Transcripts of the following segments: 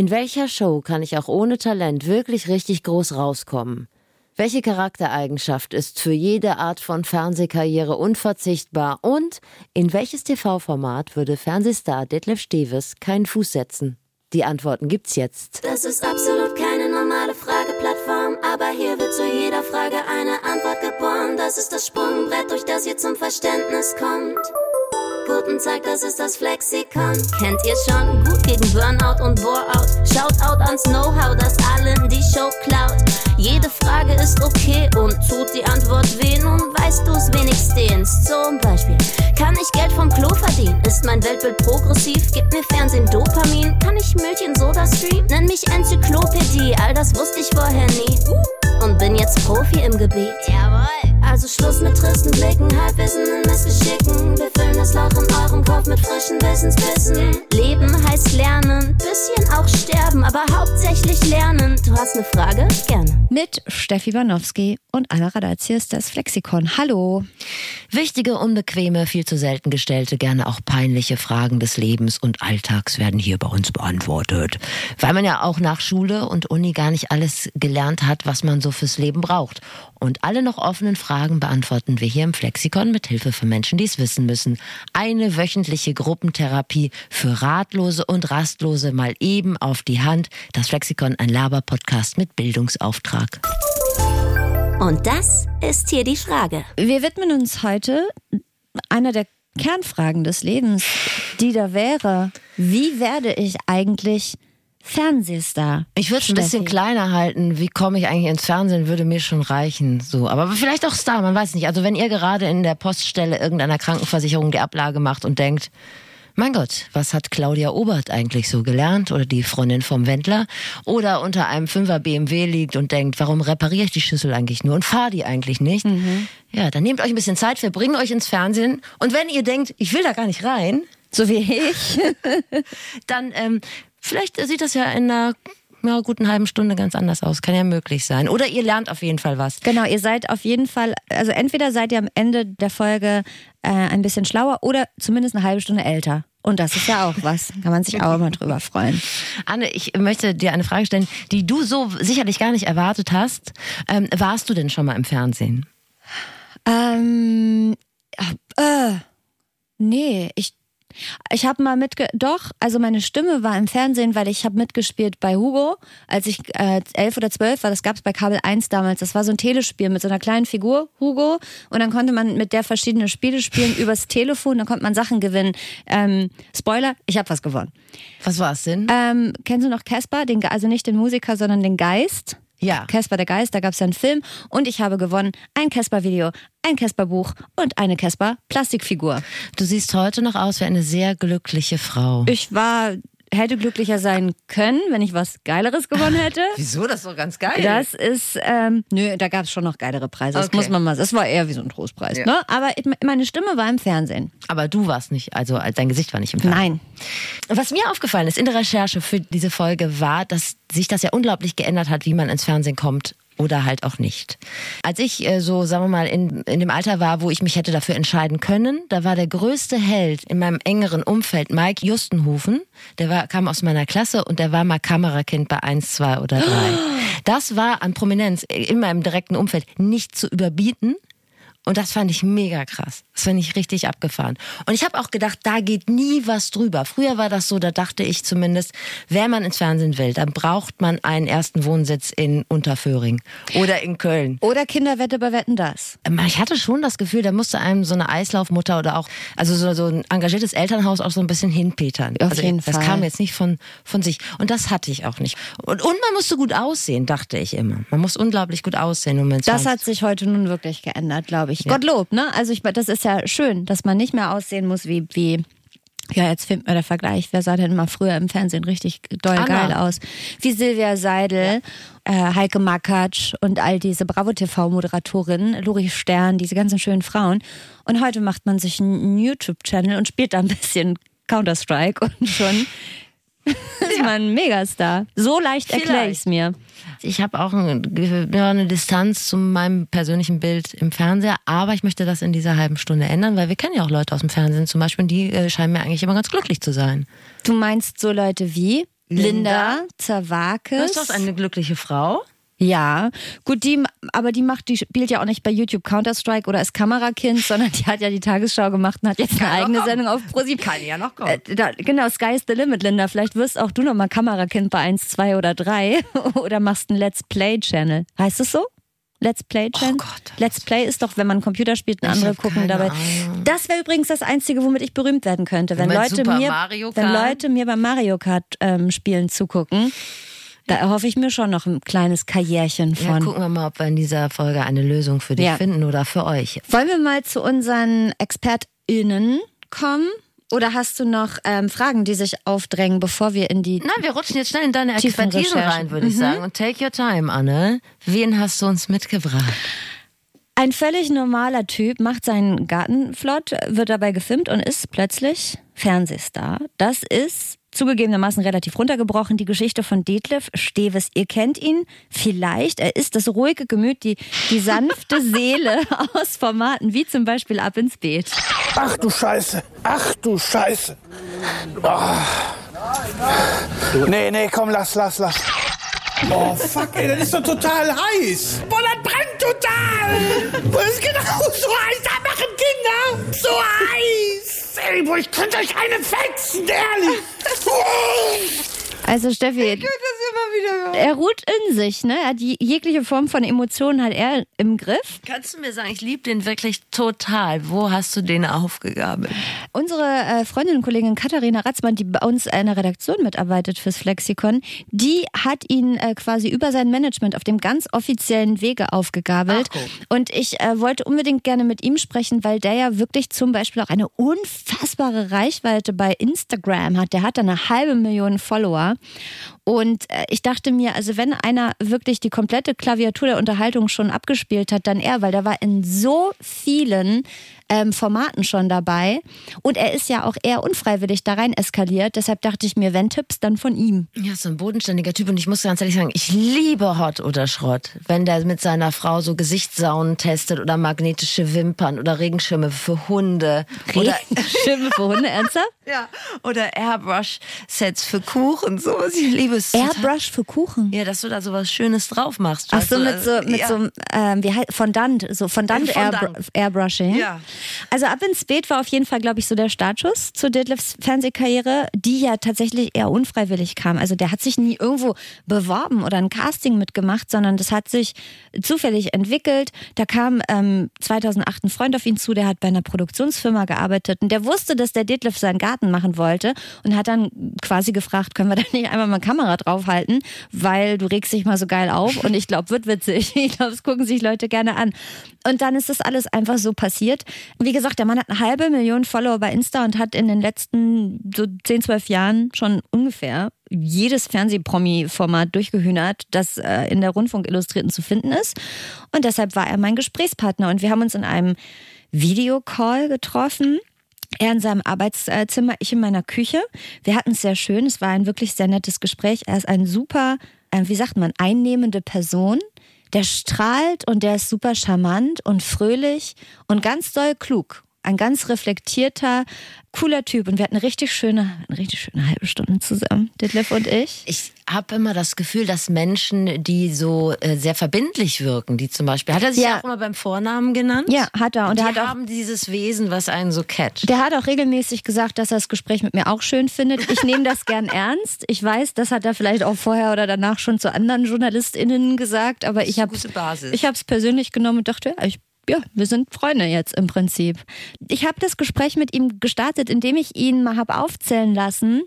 In welcher Show kann ich auch ohne Talent wirklich richtig groß rauskommen? Welche Charaktereigenschaft ist für jede Art von Fernsehkarriere unverzichtbar? Und in welches TV-Format würde Fernsehstar Detlef Steves keinen Fuß setzen? Die Antworten gibt's jetzt. Das ist absolut keine normale Frageplattform, aber hier wird zu jeder Frage eine Antwort geboren. Das ist das Sprungbrett, durch das ihr zum Verständnis kommt. Guten Tag, das ist das Flexikon. Kennt ihr schon? Gut gegen Burnout und Boreout. Shoutout ans Know-how, das allen die Show klaut. Jede Frage ist okay und tut die Antwort weh. Nun weißt du's wenigstens. Zum Beispiel, kann ich Geld vom Klo verdienen? Ist mein Weltbild progressiv? Gibt mir Fernsehen Dopamin? Kann ich Milch in Soda streamen? Nenn mich Enzyklopädie, all das wusste ich vorher nie. Und bin jetzt Profi im Gebiet. Jawohl. Also Schluss mit tristen Blicken, Halbwissen in Missgeschicken. Wir füllen das Loch in eurem Kopf mit frischen Wissensbissen. Leben heißt lernen, bisschen auch sterben, aber hauptsächlich lernen. Du hast eine Frage? Gerne. Mit Steffi Banowski und Anna Radazzi ist das Flexikon. Hallo. Wichtige, unbequeme, viel zu selten gestellte, gerne auch peinliche Fragen des Lebens und Alltags werden hier bei uns beantwortet. Weil man ja auch nach Schule und Uni gar nicht alles gelernt hat, was man so fürs Leben braucht. Und alle noch offenen Fragen beantworten wir hier im Flexikon mit Hilfe für Menschen, die es wissen müssen. Eine wöchentliche Gruppentherapie für Ratlose und Rastlose mal eben auf die Hand. Das Flexikon, ein Laber-Podcast mit Bildungsauftrag. Und das ist hier die Frage. Wir widmen uns heute einer der Kernfragen des Lebens, die da wäre, wie werde ich eigentlich Fernsehstar? Ich würde es ein bisschen kleiner halten. Wie komme ich eigentlich ins Fernsehen, würde mir schon reichen. So, aber vielleicht auch Star, man weiß nicht. Also wenn ihr gerade in der Poststelle irgendeiner Krankenversicherung die Ablage macht und denkt, mein Gott, was hat Claudia Obert eigentlich so gelernt? Oder die Freundin vom Wendler? Oder unter einem Fünfer BMW liegt und denkt, warum repariere ich die Schüssel eigentlich nur und fahre die eigentlich nicht? Ja, dann nehmt euch ein bisschen Zeit, wir bringen euch ins Fernsehen. Und wenn ihr denkt, ich will da gar nicht rein, So wie ich. dann ähm, vielleicht sieht das ja in einer ja, guten halben Stunde ganz anders aus. Kann ja möglich sein. Oder ihr lernt auf jeden Fall was. Genau, ihr seid auf jeden Fall, also entweder seid ihr am Ende der Folge äh, ein bisschen schlauer oder zumindest eine halbe Stunde älter. Und das ist ja auch was. Kann man sich auch immer drüber freuen. Anne, ich möchte dir eine Frage stellen, die du so sicherlich gar nicht erwartet hast. Ähm, warst du denn schon mal im Fernsehen? Ähm, äh, nee, ich ich habe mal mitge doch, also meine Stimme war im Fernsehen, weil ich habe mitgespielt bei Hugo, als ich äh, elf oder zwölf war. Das gab es bei Kabel 1 damals. Das war so ein Telespiel mit so einer kleinen Figur Hugo und dann konnte man mit der verschiedene Spiele spielen übers Telefon. Dann konnte man Sachen gewinnen. Ähm, Spoiler: Ich habe was gewonnen. Was war es denn? Ähm, kennst du noch Casper? Den, also nicht den Musiker, sondern den Geist. Ja. Casper der Geist, da gab es ja einen Film und ich habe gewonnen ein Casper-Video, ein Casper-Buch und eine Casper-Plastikfigur. Du siehst heute noch aus wie eine sehr glückliche Frau. Ich war, hätte glücklicher sein können, wenn ich was Geileres gewonnen hätte. Wieso? Das ist doch ganz geil. Das ist, ähm, nö, da gab es schon noch geilere Preise. Das Okay. muss man mal, das war eher wie so ein Trostpreis. Ja. Ne? Aber meine Stimme war im Fernsehen. Aber du warst nicht, also dein Gesicht war nicht im Fernsehen. Nein. Was mir aufgefallen ist in der Recherche für diese Folge war, dass sich das ja unglaublich geändert hat, wie man ins Fernsehen kommt oder halt auch nicht. Als ich äh, so, sagen wir mal, in, in dem Alter war, wo ich mich hätte dafür entscheiden können, da war der größte Held in meinem engeren Umfeld Mike Justenhofen. Der war, kam aus meiner Klasse und der war mal Kamerakind bei 1, 2 oder 3. Das war an Prominenz in meinem direkten Umfeld nicht zu überbieten. Und das fand ich mega krass. Das fand ich richtig abgefahren. Und ich habe auch gedacht, da geht nie was drüber. Früher war das so, da dachte ich zumindest, wenn man ins Fernsehen will, dann braucht man einen ersten Wohnsitz in Unterföhring oder in Köln. Oder Kinderwette bei Wetten das. Ähm, Ich hatte schon das Gefühl, da musste einem so eine Eislaufmutter oder auch, also so, so ein engagiertes Elternhaus auch so ein bisschen hinpetern. Auf also jeden das Fall. kam jetzt nicht von, von sich. Und das hatte ich auch nicht. Und, und man musste gut aussehen, dachte ich immer. Man muss unglaublich gut aussehen, um ins Das hat sich heute nun wirklich geändert, glaube ich. Gottlob, ne? Also ich, das ist ja schön, dass man nicht mehr aussehen muss wie, wie ja, jetzt fehlt mir der Vergleich. Wer sah denn mal früher im Fernsehen richtig doll Anna. geil aus? Wie Silvia Seidel, äh, Heike Makatsch und all diese Bravo TV-Moderatorinnen, Lori Stern, diese ganzen schönen Frauen. Und heute macht man sich einen YouTube-Channel und spielt da ein bisschen Counter-Strike und schon ist man ein Megastar. So leicht erkläre ich es mir. Ich habe auch eine Distanz zu meinem persönlichen Bild im Fernseher, aber ich möchte das in dieser halben Stunde ändern, weil wir kennen ja auch Leute aus dem Fernsehen zum Beispiel, und die äh, scheinen mir eigentlich immer ganz glücklich zu sein. Du meinst so Leute wie? Linda Zerwakis. Du bist doch eine glückliche Frau. Ja, gut, die, aber die macht, die spielt ja auch nicht bei YouTube Counter-Strike oder ist Kamerakind, sondern die hat ja die Tagesschau gemacht und hat jetzt eine eigene Sendung auf ProSieben. Kann ja noch kommen. Äh, da, genau, Sky is the limit, Linda. Vielleicht wirst auch du noch mal Kamerakind bei 1, 2 oder 3 oder machst einen Let's Play-Channel. Heißt es so? Let's Play Channel? Oh Gott. Let's Play ist doch, wenn man Computer spielt und Ich andere gucken dabei. Ahnung. Das wäre übrigens das Einzige, womit ich berühmt werden könnte. Wenn Mit Leute mir, wenn? Leute mir beim Mario Kart ähm, Spielen zugucken, da erhoffe ich mir schon noch ein kleines Karrierchen Ja, von. gucken wir mal, ob wir in dieser Folge eine Lösung für dich Ja. finden oder für euch. Wollen wir mal zu unseren ExpertInnen kommen? Oder hast du noch ähm, Fragen, die sich aufdrängen, bevor wir in die. Nein, wir rutschen jetzt schnell in deine Recherchen. rein, würde ich sagen. Und take your time, Anne. Wen hast du uns mitgebracht? Ein völlig normaler Typ macht seinen Garten flott, wird dabei gefilmt und ist plötzlich Fernsehstar. Das ist zugegebenermaßen relativ runtergebrochen die Geschichte von Detlef Steves. Ihr kennt ihn vielleicht. Er ist das ruhige Gemüt, die, die sanfte Seele aus Formaten wie zum Beispiel Ab ins Beet. Ach du Scheiße. Ach du Scheiße. Oh. Nee, nee, komm, lass, lass, lass. Oh, fuck, ey, das ist doch total heiß. Boah, das brennt total. Das ist genau so heiß. Da machen Kinder so heiß. Ey, boah, ich könnte euch eine fetzen, ehrlich. Also Steffi, er ruht in sich, ne? Er hat je- jegliche Form von Emotionen hat er im Griff. Kannst du mir sagen, ich liebe den wirklich total. Wo hast du den aufgegabelt? Unsere äh, Freundin und Kollegin Katharina Ratzmann, die bei uns in der Redaktion mitarbeitet fürs Flexikon, die hat ihn äh, quasi über sein Management auf dem ganz offiziellen Wege aufgegabelt. Ach, und ich äh, wollte unbedingt gerne mit ihm sprechen, weil der ja wirklich zum Beispiel auch eine unfassbare Reichweite bei Instagram hat. Der hat da eine halbe Million Follower. Und ich dachte mir, also wenn einer wirklich die komplette Klaviatur der Unterhaltung schon abgespielt hat, dann er, weil der war in so vielen fühlen, ähm, Formaten schon dabei. Und er ist ja auch eher unfreiwillig da rein eskaliert. Deshalb dachte ich mir, wenn Tipps, dann von ihm. Ja, so ein bodenständiger Typ. Und ich muss ganz ehrlich sagen, ich liebe Hot oder Schrott. Wenn der mit seiner Frau so Gesichtssaunen testet oder magnetische Wimpern oder Regenschirme für Hunde. Oder, Schimme für Hunde, ernsthaft? ja, oder Airbrush-Sets für Kuchen. Sowas. Ich liebe es. Airbrush für Kuchen. Ja, dass du da so was Schönes drauf machst. Ach so, mit so, mit ja. so ähm, wie heißt, Fondant, so Fondant, Äh, Fondant. Airbr Airbrushing. Ja. Also ab ins Beet war auf jeden Fall, glaube ich, so der Startschuss zu Detlefs Fernsehkarriere, die ja tatsächlich eher unfreiwillig kam. Also der hat sich nie irgendwo beworben oder ein Casting mitgemacht, sondern das hat sich zufällig entwickelt. Da kam ähm, 2008 ein Freund auf ihn zu, der hat bei einer Produktionsfirma gearbeitet und der wusste, dass der Detlef seinen Garten machen wollte und hat dann quasi gefragt, können wir da nicht einmal mal Kamera draufhalten, weil du regst dich mal so geil auf und ich glaube, wird witzig. Ich glaube, es gucken sich Leute gerne an. Und dann ist das alles einfach so passiert. Wie gesagt, der Mann hat eine halbe Million Follower bei Insta und hat in den letzten so 10, 12 Jahren schon ungefähr jedes Fernsehpromi-Format durchgehühnert, das äh, in der Rundfunk Illustrierten zu finden ist. Und deshalb war er mein Gesprächspartner. Und wir haben uns in einem Videocall getroffen. Er in seinem Arbeitszimmer, ich in meiner Küche. Wir hatten es sehr schön. Es war ein wirklich sehr nettes Gespräch. Er ist ein super, äh, wie sagt man, einnehmende Person. Der strahlt und der ist super charmant und fröhlich und ganz doll klug. Ein ganz reflektierter, cooler Typ. Und wir hatten eine richtig schöne, eine richtig schöne halbe Stunde zusammen, Detlef und ich. Ich habe immer das Gefühl, dass Menschen, die so äh, sehr verbindlich wirken, die zum Beispiel, hat er sich Ja. auch immer beim Vornamen genannt? Ja, hat er. Und die er hat auch haben dieses Wesen, was einen so catcht. Der hat auch regelmäßig gesagt, dass er das Gespräch mit mir auch schön findet. Ich nehme das gern ernst. Ich weiß, das hat er vielleicht auch vorher oder danach schon zu anderen JournalistInnen gesagt, aber ich habe es persönlich genommen und dachte, ja, ich ja, wir sind Freunde jetzt im Prinzip. Ich habe das Gespräch mit ihm gestartet, indem ich ihn mal habe aufzählen lassen,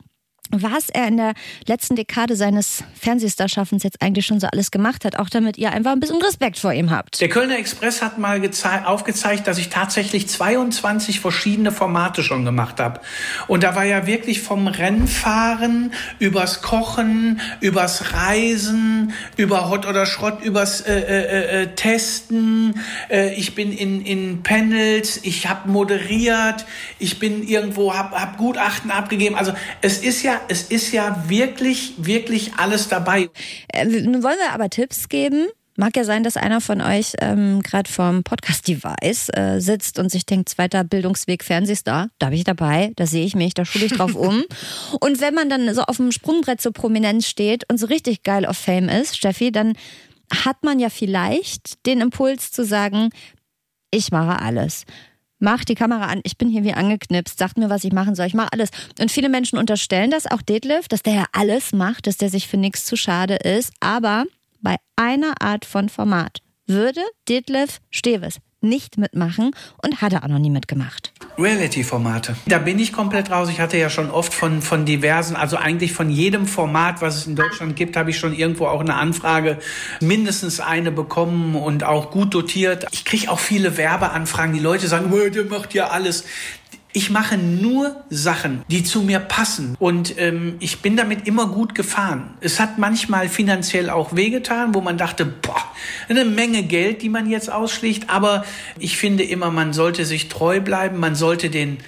was er in der letzten Dekade seines Fernsehstarschaffens jetzt eigentlich schon so alles gemacht hat, auch damit ihr einfach ein bisschen Respekt vor ihm habt. Der Kölner Express hat mal gezei- aufgezeigt, dass ich tatsächlich 22 verschiedene Formate schon gemacht habe. Und da war ja wirklich vom Rennfahren übers Kochen, übers Reisen, über Hot oder Schrott, übers äh, äh, äh, Testen. Äh, ich bin in, in Panels, ich habe moderiert, ich bin irgendwo, habe hab Gutachten abgegeben. Also es ist ja, es ist ja wirklich, wirklich alles dabei. Äh, nun wollen wir aber Tipps geben. Mag ja sein, dass einer von euch ähm, gerade vorm Podcast-Device äh, sitzt und sich denkt, zweiter Bildungsweg Fernsehstar, da bin ich dabei, da sehe ich mich, da schule ich drauf um. und wenn man dann so auf dem Sprungbrett zur Prominenz steht und so richtig geil auf Fame ist, Steffi, dann hat man ja vielleicht den Impuls zu sagen, ich mache alles. Mach die Kamera an, ich bin hier wie angeknipst, sagt mir, was ich machen soll, ich mache alles. Und viele Menschen unterstellen das, auch Detlef, dass der ja alles macht, dass der sich für nichts zu schade ist. Aber bei einer Art von Format würde Detlef Steves nicht mitmachen und hat er auch noch nie mitgemacht. Reality-Formate. Da bin ich komplett raus. Ich hatte ja schon oft von, von diversen, also eigentlich von jedem Format, was es in Deutschland gibt, habe ich schon irgendwo auch eine Anfrage, mindestens eine bekommen und auch gut dotiert. Ich kriege auch viele Werbeanfragen. Die Leute sagen, der macht ja alles. Ich mache nur Sachen, die zu mir passen. Und ähm, ich bin damit immer gut gefahren. Es hat manchmal finanziell auch wehgetan, wo man dachte, boah, eine Menge Geld, die man jetzt ausschlägt. Aber ich finde immer, man sollte sich treu bleiben. Man sollte den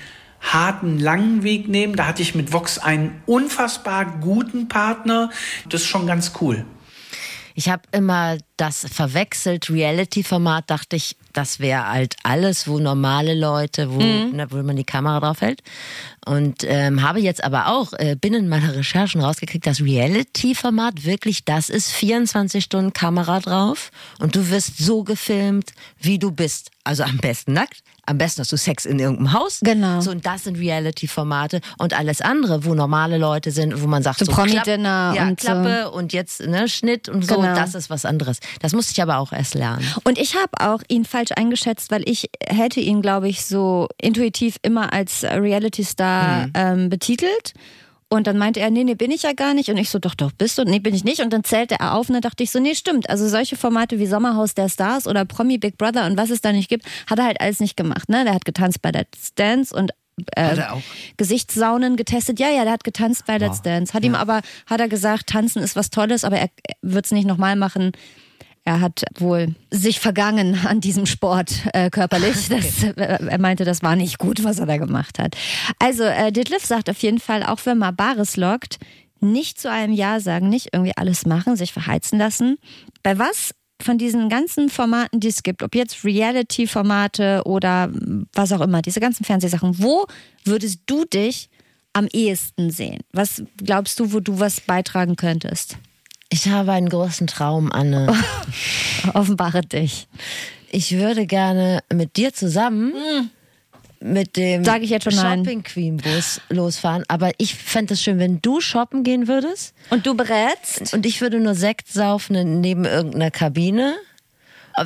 harten, langen Weg nehmen. Da hatte ich mit Vox einen unfassbar guten Partner. Das ist schon ganz cool. Ich habe immer das verwechselt. Reality-Format dachte ich, das wäre halt alles, wo normale Leute, wo, mhm. ne, wo man die Kamera drauf hält. Und ähm, habe jetzt aber auch äh, binnen meiner Recherchen rausgekriegt, dass Reality-Format wirklich das ist, 24 Stunden Kamera drauf und du wirst so gefilmt, wie du bist. Also am besten nackt, am besten hast du Sex in irgendeinem Haus. Genau. So, und das sind Reality-Formate. Und alles andere, wo normale Leute sind, wo man sagt, so, so Promi-Dinner ja, und Klappe so. und jetzt ne, Schnitt und so, Genau. das ist was anderes. Das musste ich aber auch erst lernen. Und ich habe auch ihn falsch eingeschätzt, weil ich hätte ihn, glaube ich, so intuitiv immer als Reality-Star ähm, betitelt. Und dann meinte er, nee, nee, bin ich ja gar nicht. Und ich so, doch, doch, bist du? Nee, bin ich nicht. Und dann zählte er auf und dann dachte ich so, nee, stimmt. Also solche Formate wie Sommerhaus der Stars oder Promi Big Brother und was es da nicht gibt, hat er halt alles nicht gemacht. Ne? Der hat getanzt bei Let's Dance und äh? Gesichtssaunen getestet. Ja, ja, der hat getanzt bei Let's Dance. Hat ihm aber, hat er gesagt, tanzen ist was Tolles, aber er wird es nicht nochmal machen. Er hat wohl sich vergangen an diesem Sport äh, körperlich. Das, äh, er meinte, das war nicht gut, was er da gemacht hat. Also äh, Detlef sagt auf jeden Fall, auch wenn man Bares lockt, nicht zu einem Ja sagen, nicht irgendwie alles machen, sich verheizen lassen. Bei was von diesen ganzen Formaten, die es gibt, ob jetzt Reality-Formate oder was auch immer, diese ganzen Fernsehsachen, wo würdest du dich am ehesten sehen? Was glaubst du, wo du was beitragen könntest? Ich habe einen großen Traum, Anne. Offenbare dich. Ich würde gerne mit dir zusammen mit dem Sag ich jetzt schon nein. Shopping Queen Bus losfahren. Aber ich fände es schön, wenn du shoppen gehen würdest Und du berätst? und ich würde nur Sekt saufen neben irgendeiner Kabine.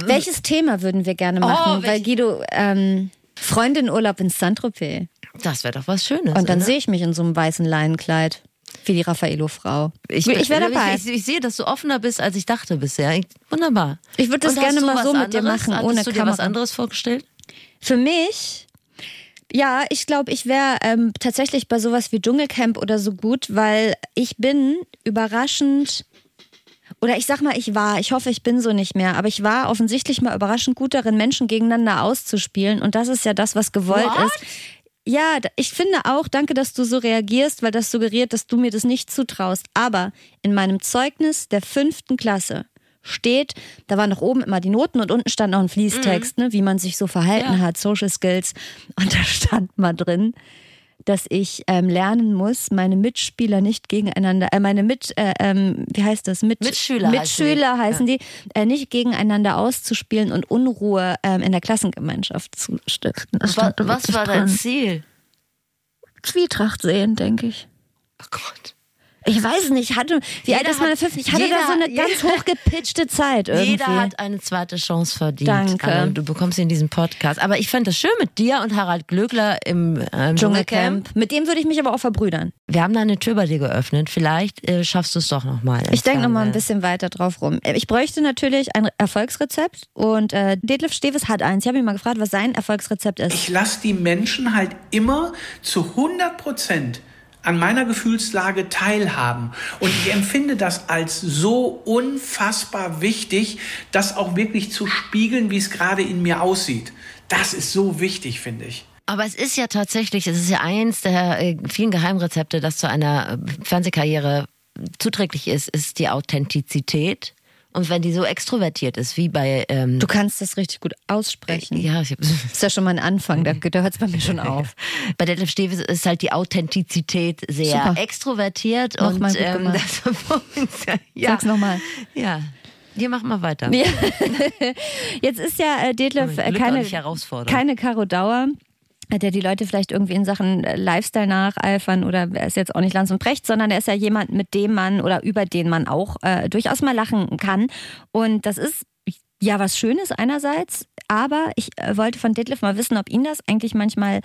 Welches Thema würden wir gerne machen? Oh, Weil welch- Guido, ähm, Freundin-Urlaub in Saint-Tropez. Das wäre doch was Schönes. Und dann oder? sehe ich mich in so einem weißen Leinenkleid. Wie die Raffaello-Frau. Ich, ich wäre dabei. Ich, ich, ich sehe, dass du offener bist, als ich dachte bisher. Wunderbar. Ich würde das Und hast gerne mal so mit dir machen, Hattest ohne du dir was Kamera. anderes vorgestellt? Für mich, ja, ich glaube, ich wäre ähm, tatsächlich bei sowas wie Dschungelcamp oder so gut, weil ich bin überraschend. Oder ich sag mal, ich war, ich hoffe, ich bin so nicht mehr, aber ich war offensichtlich mal überraschend gut darin, Menschen gegeneinander auszuspielen. Und das ist ja das, was gewollt What? ist. Ja, ich finde auch, danke, dass du so reagierst, weil das suggeriert, dass du mir das nicht zutraust. Aber in meinem Zeugnis der fünften Klasse steht, da waren noch oben immer die Noten und unten stand noch ein Fließtext, ne, wie man sich so verhalten Ja. hat, Social Skills. Und da stand mal drin, dass ich ähm, lernen muss, meine Mitspieler nicht gegeneinander, äh, meine Mit, äh, ähm, wie heißt das? Mit, Mitschüler Mitschüler heißen die. heißen die, äh, nicht gegeneinander auszuspielen und Unruhe ähm, in der Klassengemeinschaft zu stiften. Was, was war dein. Ziel? Zwietracht sehen, denke ich. Oh Gott. Ich weiß nicht, hatte, wie alt Jeder ist meine hat- fünf? Ich hatte jeder- da so eine ganz hochgepitchte Zeit irgendwie. Jeder hat eine zweite Chance verdient. Danke. Anne, du bekommst sie in diesem Podcast. Aber ich fände es schön mit dir und Harald Glöckler im ähm, Dschungelcamp. Mit dem würde ich mich aber auch verbrüdern. Wir haben da eine Tür bei dir geöffnet. Vielleicht äh, schaffst du es doch nochmal. Ich denke noch mal ein bisschen weiter drauf rum. Ich bräuchte natürlich ein Erfolgsrezept und äh, Detlef Steves hat eins. Ich habe ihn mal gefragt, was sein Erfolgsrezept ist. Ich lasse die Menschen halt immer zu 100 Prozent an meiner Gefühlslage teilhaben. Und ich empfinde das als so unfassbar wichtig, das auch wirklich zu spiegeln, wie es gerade in mir aussieht. Das ist so wichtig, finde ich. Aber es ist ja tatsächlich, es ist ja eins der äh, vielen Geheimrezepte, das zu einer äh, Fernsehkarriere zuträglich ist, ist die Authentizität Und wenn die so extrovertiert ist, wie bei. Ähm, Du kannst das richtig gut aussprechen. ja, ich hab, Ist ja schon mal ein Anfang, da, da hört es bei mir schon auf. bei Detlef Steves ist halt die Authentizität sehr Super. extrovertiert Noch und ähm, das, ja, Sag's nochmal. ja. Hier mach mal weiter. Ja. Jetzt ist ja äh, Detlef äh, keine, keine Caro Dauer. Der die Leute vielleicht irgendwie in Sachen äh, Lifestyle nacheifern oder er ist jetzt auch nicht Lanz und Brecht, sondern er ist ja jemand, mit dem man oder über den man auch äh, durchaus mal lachen kann. Und das ist ja was Schönes einerseits, aber ich äh, wollte von Detlef mal wissen, ob ihn das eigentlich manchmal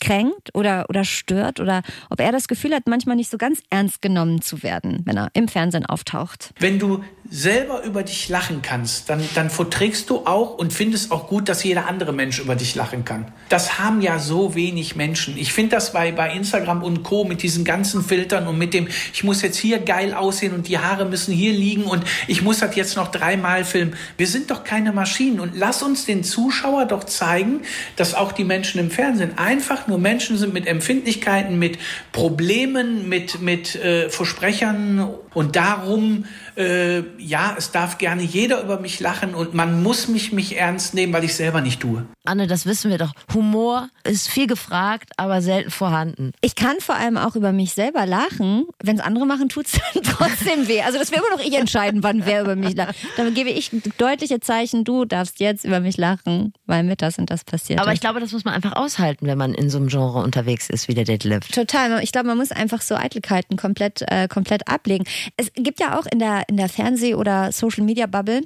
kränkt oder, oder stört oder ob er das Gefühl hat, manchmal nicht so ganz ernst genommen zu werden, wenn er im Fernsehen auftaucht. Wenn du selber über dich lachen kannst, dann, dann verträgst du auch und findest auch gut, dass jeder andere Mensch über dich lachen kann. Das haben ja so wenig Menschen. Ich finde das bei, bei Instagram und Co. mit diesen ganzen Filtern und mit dem, ich muss jetzt hier geil aussehen und die Haare müssen hier liegen und ich muss das jetzt noch dreimal filmen. Wir sind doch keine Maschinen und lass uns den Zuschauer doch zeigen, dass auch die Menschen im Fernsehen einfach nur Menschen sind mit Empfindlichkeiten, mit Problemen, mit, mit äh, Versprechern und darum, äh, ja, es darf gerne jeder über mich lachen und man muss mich, mich ernst nehmen, weil ich selber nicht tue. Anne, das wissen wir doch. Humor ist viel gefragt, aber selten vorhanden. Ich kann vor allem auch über mich selber lachen. Wenn es andere machen, tut es dann trotzdem weh. Also das will immer noch ich entscheiden, wann wer über mich lacht. Dann gebe ich deutliche Zeichen, du darfst jetzt über mich lachen, weil mit das und das passiert. Aber ist. ich glaube, das muss man einfach aushalten, wenn man in so einem Genre unterwegs ist wie der Deadlift. Total. Ich glaube, man muss einfach so Eitelkeiten komplett, äh, komplett ablegen. Es gibt ja auch in der, in der Fernseh- oder Social-Media-Bubble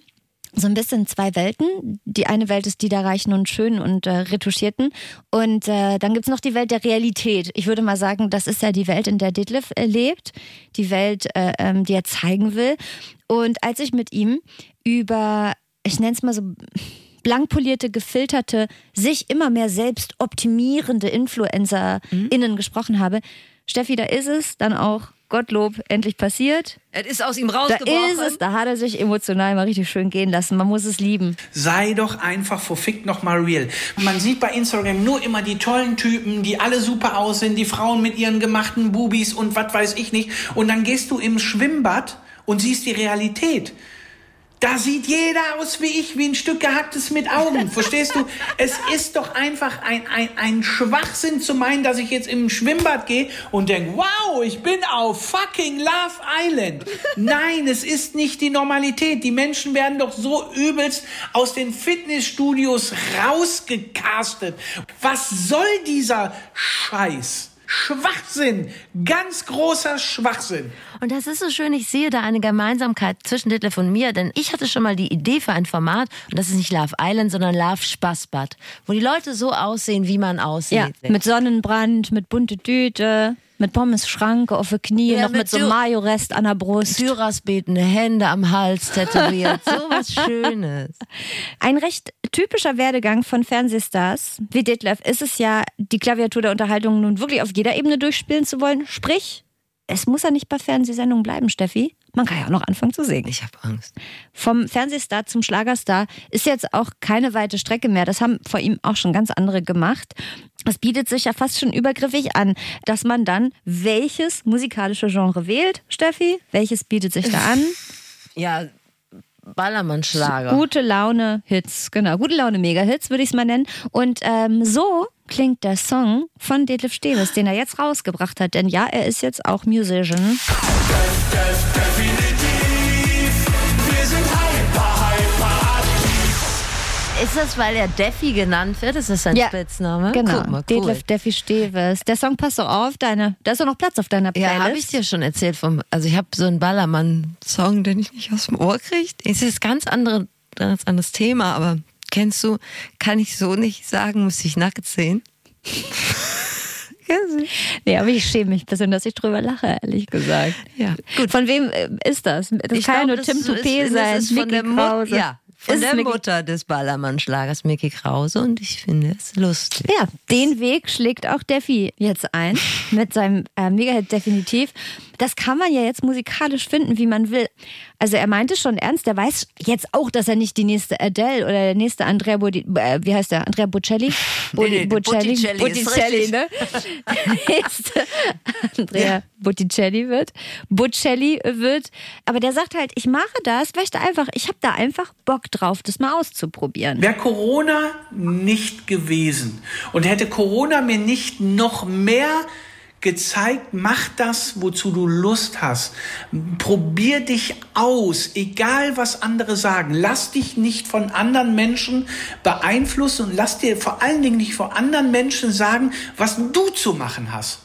so ein bisschen zwei Welten. Die eine Welt ist die der Reichen und Schönen und äh, Retuschierten. Und äh, dann gibt's noch die Welt der Realität. Ich würde mal sagen, das ist ja die Welt, in der Detlef äh, lebt. Die Welt, äh, ähm, die er zeigen will. Und als ich mit ihm über, ich nenne es mal so blank polierte, gefilterte, sich immer mehr selbst optimierende InfluencerInnen gesprochen habe. Steffi, da ist es dann auch, Gottlob, endlich passiert. Es ist aus ihm Da rausgebrochen. ist es, da hat er sich emotional mal richtig schön gehen lassen. Man muss es lieben. Sei doch einfach verfickt noch mal real. Man sieht bei Instagram nur immer die tollen Typen, die alle super aussehen, die Frauen mit ihren gemachten Bubis und was weiß ich nicht. Und dann gehst du im Schwimmbad und siehst die Realität. Da sieht jeder aus wie ich, wie ein Stück gehacktes mit Augen. Verstehst du? Es ist doch einfach ein, ein, ein Schwachsinn zu meinen, dass ich jetzt im Schwimmbad gehe und denke, wow, ich bin auf fucking Love Island. Nein, es ist nicht die Normalität. Die Menschen werden doch so übelst aus den Fitnessstudios rausgecastet. Was soll dieser Scheiß? Schwachsinn. Ganz großer Schwachsinn. Und das ist so schön, ich sehe da eine Gemeinsamkeit zwischen Detlef und mir, denn ich hatte schon mal die Idee für ein Format, und das ist nicht Love Island, sondern Love Spaßbad, wo die Leute so aussehen, wie man aussieht. Ja, mit Sonnenbrand, mit bunte Tüte, mit Pommes Schranke auf den Knie, Ja, noch mit, mit so Mayo-Rest an der Brust. Syras betende Hände am Hals tätowiert, so was Schönes. Ein recht typischer Werdegang von Fernsehstars wie Detlef ist es ja, die Klaviatur der Unterhaltung nun wirklich auf jeder Ebene durchspielen zu wollen. Sprich, es muss ja nicht bei Fernsehsendungen bleiben, Steffi. Man kann ja auch noch anfangen zu singen. Ich habe Angst. Vom Fernsehstar zum Schlagerstar ist jetzt auch keine weite Strecke mehr. Das haben vor ihm auch schon ganz andere gemacht. Es bietet sich ja fast schon übergriffig an, dass man dann welches musikalische Genre wählt, Steffi? Welches bietet sich da an? Ja, Ballermann-Schlager. Gute Laune Hits, genau. Gute Laune Mega-Hits würde ich es mal nennen. Und ähm, so klingt der Song von Detlef Steves, den er jetzt rausgebracht hat. Denn ja, er ist jetzt auch Musician. Ist das, weil er Defi genannt wird? Ist das sein Ja, Spitzname? Genau. Guck mal, cool. Detlef Defi Steves. Der Song passt doch auf deine. Da ist doch noch Platz auf deiner Playlist. Ja, habe ich dir schon erzählt vom. Also ich habe so einen Ballermann-Song, den ich nicht aus dem Ohr kriege. Es ist ganz andere, ganz anderes Thema, aber kennst du? Kann ich so nicht sagen, muss ich nackt sehen. Kennst du? Nee, aber ich schäme mich ein bisschen, dass ich drüber lache, ehrlich gesagt. Ja, Gut. Von wem äh, ist das? Das Ich kann ja glaube, nur Tim Toupet sein. Das ist von Mickey der, Krause. ja, von der Mickey- Mutter des Ballermann-Schlagers, Mickey Krause. Und ich finde es lustig. Ja, den Weg schlägt auch Defi jetzt ein mit seinem äh, Mega-Hit definitiv. Das kann man ja jetzt musikalisch finden, wie man will. Also er meinte schon ernst, er weiß jetzt auch, dass er nicht die nächste Adele oder der nächste Andrea Bodi, äh, wie heißt der? Andrea Bocelli? Nee, nee, Bocelli, Botticelli ist Botticelli, richtig. ne? Der nächste Andrea Botticelli wird, Bocelli wird. Aber der sagt halt, ich mache das, möchte einfach, ich habe da einfach Bock drauf, das mal auszuprobieren. Wäre Corona nicht gewesen und hätte Corona mir nicht noch mehr gezeigt, mach das, wozu du Lust hast. Probier dich aus, egal was andere sagen. Lass dich nicht von anderen Menschen beeinflussen und lass dir vor allen Dingen nicht von anderen Menschen sagen, was du zu machen hast.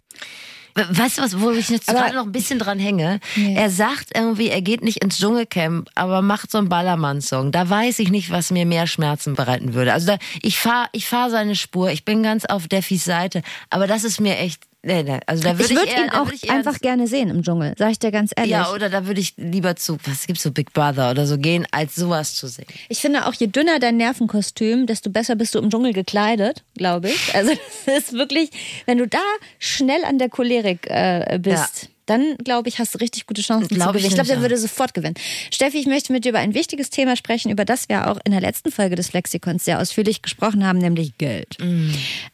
Weißt du was, wo ich jetzt gerade noch ein bisschen dran hänge? Er sagt irgendwie, er geht nicht ins Dschungelcamp, aber macht so einen Ballermann-Song. Da weiß ich nicht, was mir mehr Schmerzen bereiten würde. Also da, ich fahre ich fahr seine Spur, ich bin ganz auf Deffis Seite, aber das ist mir echt. Nee, nee. Also da würde Ich ich, würde eher, ihn auch würd ich einfach gerne sehen im Dschungel, sag ich dir ganz ehrlich. Ja, oder da würde ich lieber zu, was gibt's so, Big Brother oder so gehen, als sowas zu sehen. Ich finde auch, je dünner dein Nervenkostüm, desto besser bist du im Dschungel gekleidet, glaube ich. Also das ist wirklich, wenn du da schnell an der Cholerik äh, bist. Ja. Dann, glaube ich, hast du richtig gute Chancen zu Glaub ich gewinnen. Ich glaube, der würde sofort gewinnen. Steffi, ich möchte mit dir über ein wichtiges Thema sprechen, über das wir auch in der letzten Folge des Lexikons sehr ausführlich gesprochen haben, nämlich Geld.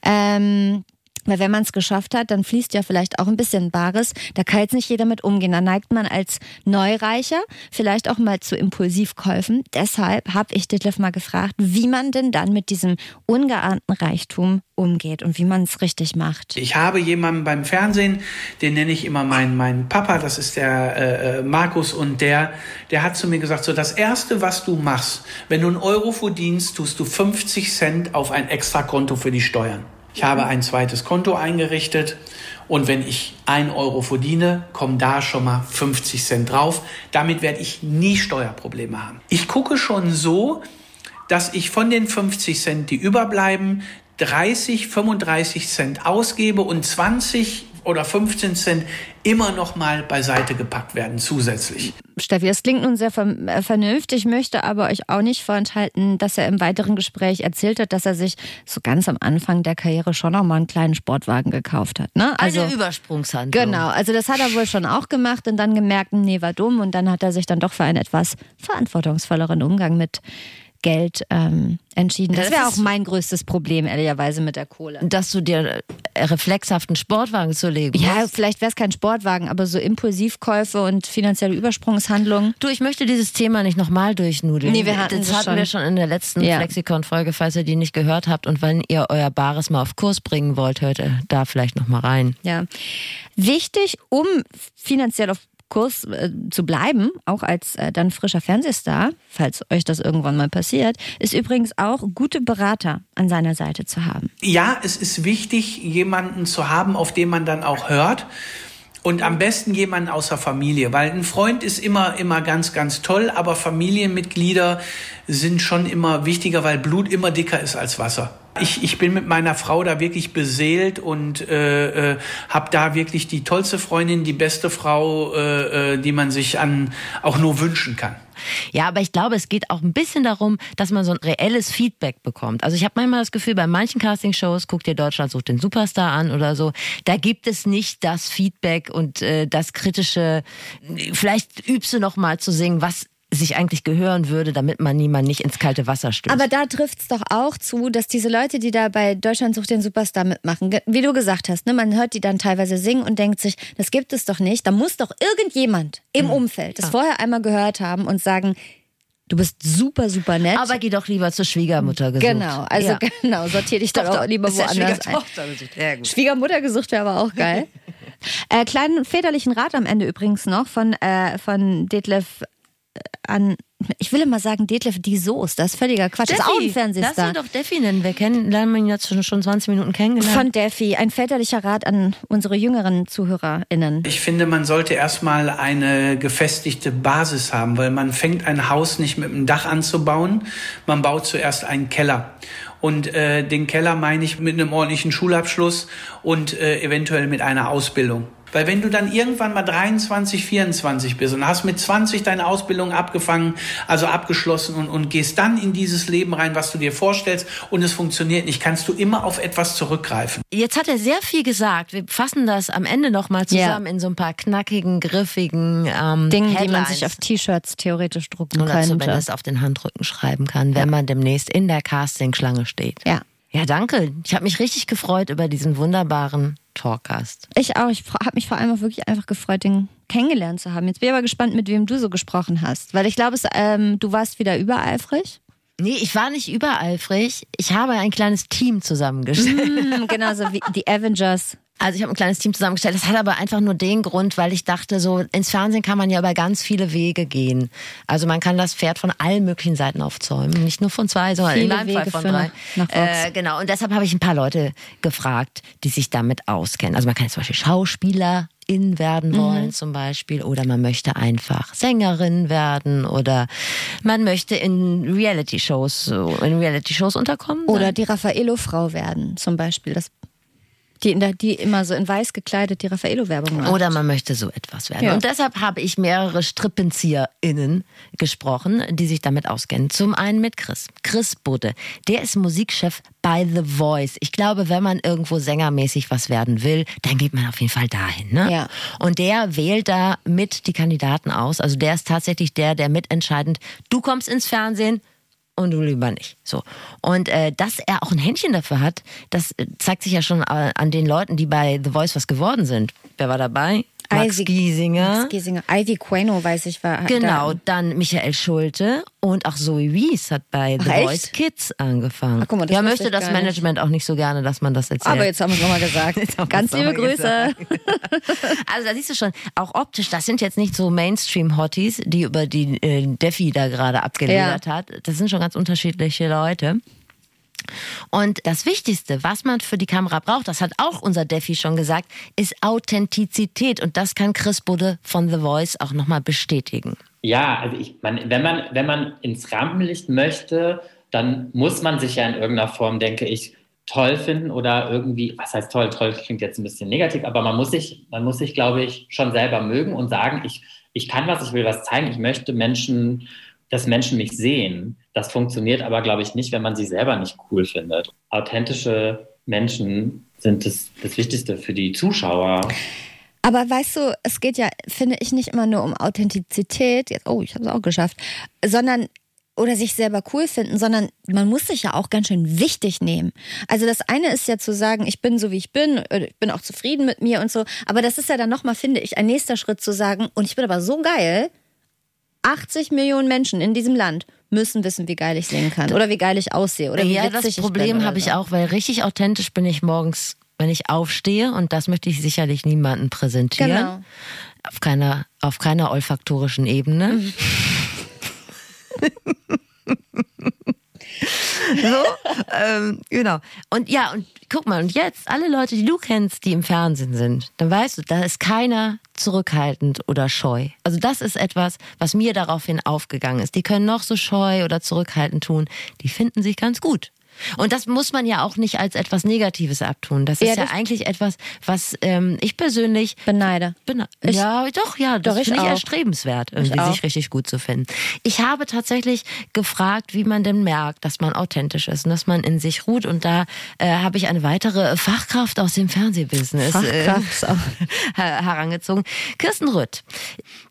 Ähm, weil wenn man es geschafft hat, dann fließt ja vielleicht auch ein bisschen Bares. Da kann jetzt nicht jeder mit umgehen. Da neigt man als Neureicher vielleicht auch mal zu Impulsivkäufen. Deshalb habe ich Detlef mal gefragt, wie man denn dann mit diesem ungeahnten Reichtum umgeht und wie man es richtig macht. Ich habe jemanden beim Fernsehen, den nenne ich immer meinen meinen Papa, das ist der äh, äh, Markus und der, der hat zu mir gesagt, so das erste, was du machst, wenn du einen Euro verdienst, tust du 50 Cent auf ein Extrakonto für die Steuern. Ich habe ein zweites Konto eingerichtet und wenn ich ein Euro verdiene, kommen da schon mal 50 Cent drauf. Damit werde ich nie Steuerprobleme haben. Ich gucke schon so, dass ich von den 50 Cent, die überbleiben, 30, 35 Cent ausgebe und 20 oder 15 Cent immer noch mal beiseite gepackt werden zusätzlich. Steffi, das klingt nun sehr äh, vernünftig, möchte aber euch auch nicht vorenthalten, dass er im weiteren Gespräch erzählt hat, dass er sich so ganz am Anfang der Karriere schon noch mal einen kleinen Sportwagen gekauft hat. Ne? Also Eine Übersprungshandlung. Genau, also das hat er wohl schon auch gemacht und dann gemerkt, nee, war dumm und dann hat er sich dann doch für einen etwas verantwortungsvolleren Umgang mit Geld ähm, entschieden. Das Das wäre auch mein größtes Problem, ehrlicherweise, mit der Kohle. Dass du dir äh, reflexhaft einen Sportwagen zulegen Ja, musst. vielleicht wäre es kein Sportwagen, aber so Impulsivkäufe und finanzielle Übersprungshandlungen. Du, ich möchte dieses Thema nicht nochmal durchnudeln. Nee, wir hatten das hatten schon. wir schon in der letzten Ja. Flexikon-Folge, falls ihr die nicht gehört habt. Und wenn ihr euer Bares mal auf Kurs bringen wollt, hört ihr da vielleicht nochmal rein. Ja. Wichtig, um finanziell auf Kurs äh, zu bleiben, auch als äh, dann frischer Fernsehstar, falls euch das irgendwann mal passiert, ist übrigens auch gute Berater an seiner Seite zu haben. Ja, es ist wichtig, jemanden zu haben, auf den man dann auch hört. Und am besten jemanden aus der Familie, weil ein Freund ist immer, immer ganz, ganz toll, aber Familienmitglieder sind schon immer wichtiger, weil Blut immer dicker ist als Wasser. Ich, ich bin mit meiner Frau da wirklich beseelt und äh, äh, habe da wirklich die tollste Freundin, die beste Frau, äh, äh, die man sich an auch nur wünschen kann. Ja, aber ich glaube, es geht auch ein bisschen darum, dass man so ein reelles Feedback bekommt. Also ich habe manchmal das Gefühl, bei manchen Castingshows, guck dir Deutschland sucht den Superstar an oder so, da gibt es nicht das Feedback und äh, das kritische, vielleicht übst du noch mal zu singen, was sich eigentlich gehören würde, damit man niemand nicht ins kalte Wasser stößt. Aber da trifft es doch auch zu, dass diese Leute, die da bei Deutschland sucht den Superstar mitmachen, wie du gesagt hast, ne, man hört die dann teilweise singen und denkt sich, das gibt es doch nicht. Da muss doch irgendjemand im Umfeld das vorher einmal gehört haben und sagen, du bist super, super nett. Aber geh doch lieber zur Schwiegermutter gesucht. Genau, also Ja. genau, sortier dich doch auch lieber Ist ja woanders ein. Gesucht. Sehr gut. Schwiegermutter gesucht wäre aber auch geil. äh, kleinen väterlichen Rat am Ende übrigens noch von, äh, von Detlef an, ich will immer sagen Detlef die Soße, das ist völliger Quatsch. Das ist auch ein Lass Fernsehstar. ihn doch Deffi nennen. Wir kennen, lernen ihn jetzt schon, schon 20 Minuten kennengelernt. Von Defi, ein väterlicher Rat an unsere jüngeren ZuhörerInnen. Ich finde, man sollte erstmal eine gefestigte Basis haben, weil man fängt ein Haus nicht mit einem Dach anzubauen, man baut zuerst einen Keller. Und äh, den Keller meine ich mit einem ordentlichen Schulabschluss und äh, eventuell mit einer Ausbildung. Weil wenn du dann irgendwann mal 23, 24 bist und hast mit 20 deine Ausbildung abgefangen, also abgeschlossen und, und gehst dann in dieses Leben rein, was du dir vorstellst und es funktioniert nicht, kannst du immer auf etwas zurückgreifen. Jetzt hat er sehr viel gesagt. Wir fassen das am Ende nochmal zusammen Ja. in so ein paar knackigen, griffigen ähm, Dingen, die man sich auf T-Shirts theoretisch drucken Oder könnte. zumindest auf den Handrücken schreiben kann, wenn man demnächst in der Casting-Schlange steht. Ja. Ja, danke. Ich habe mich richtig gefreut über diesen wunderbaren Talkcast. Ich auch. Ich habe mich vor allem auch wirklich einfach gefreut, den kennengelernt zu haben. Jetzt bin ich aber gespannt, mit wem du so gesprochen hast. Weil ich glaube, es, ähm, du warst wieder übereifrig. Nee, ich war nicht übereifrig. Ich habe ein kleines Team zusammengestellt. Hm, Genauso wie die Avengers. Also ich habe ein kleines Team zusammengestellt. Das hat aber einfach nur den Grund, weil ich dachte, so ins Fernsehen kann man ja über ganz viele Wege gehen. Also man kann das Pferd von allen möglichen Seiten aufzäumen, nicht nur von zwei, sondern in Viele meinem Fall Wege von führen drei. Äh, genau. Und deshalb habe ich ein paar Leute gefragt, die sich damit auskennen. Also man kann jetzt zum Beispiel Schauspielerin werden Mhm. wollen zum Beispiel oder man möchte einfach Sängerin werden oder man möchte in Reality-Shows in Reality-Shows unterkommen. Oder die Raffaello-Frau werden, zum Beispiel. Das, die, in der, die immer so in weiß gekleidet die Raffaello-Werbung macht. Oder man möchte so etwas werden. Ja. Und deshalb habe ich mehrere StrippenzieherInnen gesprochen, die sich damit auskennen. Zum einen mit Chris. Chris Budde. Der ist Musikchef bei The Voice. Ich glaube, wenn man irgendwo sängermäßig was werden will, dann geht man auf jeden Fall dahin. Ne? Ja. Und der wählt da mit die Kandidaten aus. Also der ist tatsächlich der, der mitentscheidend, du kommst ins Fernsehen, und du lieber nicht. So. Und äh, dass er auch ein Händchen dafür hat, das äh, zeigt sich ja schon äh, an den Leuten, die bei The Voice was geworden sind. Wer war dabei? Max Ivy- Giesinger. Max Giesinger. Ivy Queno, weiß ich, war Genau, Da. dann Michael Schulte und auch Zoe Wies hat bei The Ach, echt? Voice Kids angefangen. Ach, guck mal, das ja, möchte das gar nicht. Management auch nicht so gerne, dass man das erzählt. Aber jetzt haben wir es nochmal gesagt. Ganz liebe Grüße. Also da siehst du schon, auch optisch, das sind jetzt nicht so Mainstream-Hotties, die über die äh, Defi da gerade abgeledert hat. Das sind schon ganz unterschiedliche Leute. Und das Wichtigste, was man für die Kamera braucht, das hat auch unser Defi schon gesagt, ist Authentizität. Und das kann Chris Budde von The Voice auch nochmal bestätigen. Ja, also ich, man, wenn man, wenn man ins Rampenlicht möchte, dann muss man sich ja in irgendeiner Form, denke ich, toll finden oder irgendwie, was heißt toll? Toll klingt jetzt ein bisschen negativ, aber man muss sich, man muss sich, glaube ich, schon selber mögen und sagen, ich, ich kann was, ich will was zeigen, ich möchte Menschen, dass Menschen mich sehen. Das funktioniert aber, glaube ich, nicht, wenn man sie selber nicht cool findet. Authentische Menschen sind das, das Wichtigste für die Zuschauer. Aber weißt du, es geht ja, finde ich, nicht immer nur um Authentizität, jetzt, oh, ich habe es auch geschafft, sondern oder sich selber cool finden, sondern man muss sich ja auch ganz schön wichtig nehmen. Also das eine ist ja zu sagen, ich bin so wie ich bin, äh, ich bin auch zufrieden mit mir und so, aber das ist ja dann nochmal, finde ich, ein nächster Schritt zu sagen, und ich bin aber so geil, 80 Millionen Menschen in diesem Land müssen wissen, wie geil ich singen kann oder wie geil ich aussehe oder wie ja, witzig das Problem habe ich auch, weil richtig authentisch bin ich morgens, wenn ich aufstehe und das möchte ich sicherlich niemandem präsentieren. Genau. Auf keiner, auf keiner olfaktorischen Ebene. Mhm. so, ähm, genau. Und ja, und guck mal, und jetzt, alle Leute, die du kennst, die im Fernsehen sind, dann weißt du, da ist keiner zurückhaltend oder scheu. Also das ist etwas, was mir daraufhin aufgegangen ist. Die können noch so scheu oder zurückhaltend tun, die finden sich ganz gut. Und das muss man ja auch nicht als etwas Negatives abtun. Das Ja, ist ja das- eigentlich etwas, was ähm, ich persönlich Beneide. Bena Ich- ja, doch, ja, das Doch, ich finde ich auch. erstrebenswert, irgendwie auch. sich richtig gut zu finden. Ich habe tatsächlich gefragt, wie man denn merkt, dass man authentisch ist und dass man in sich ruht. Und da äh, habe ich eine weitere Fachkraft aus dem Fernsehbusiness äh, herangezogen. Kirsten Rütt.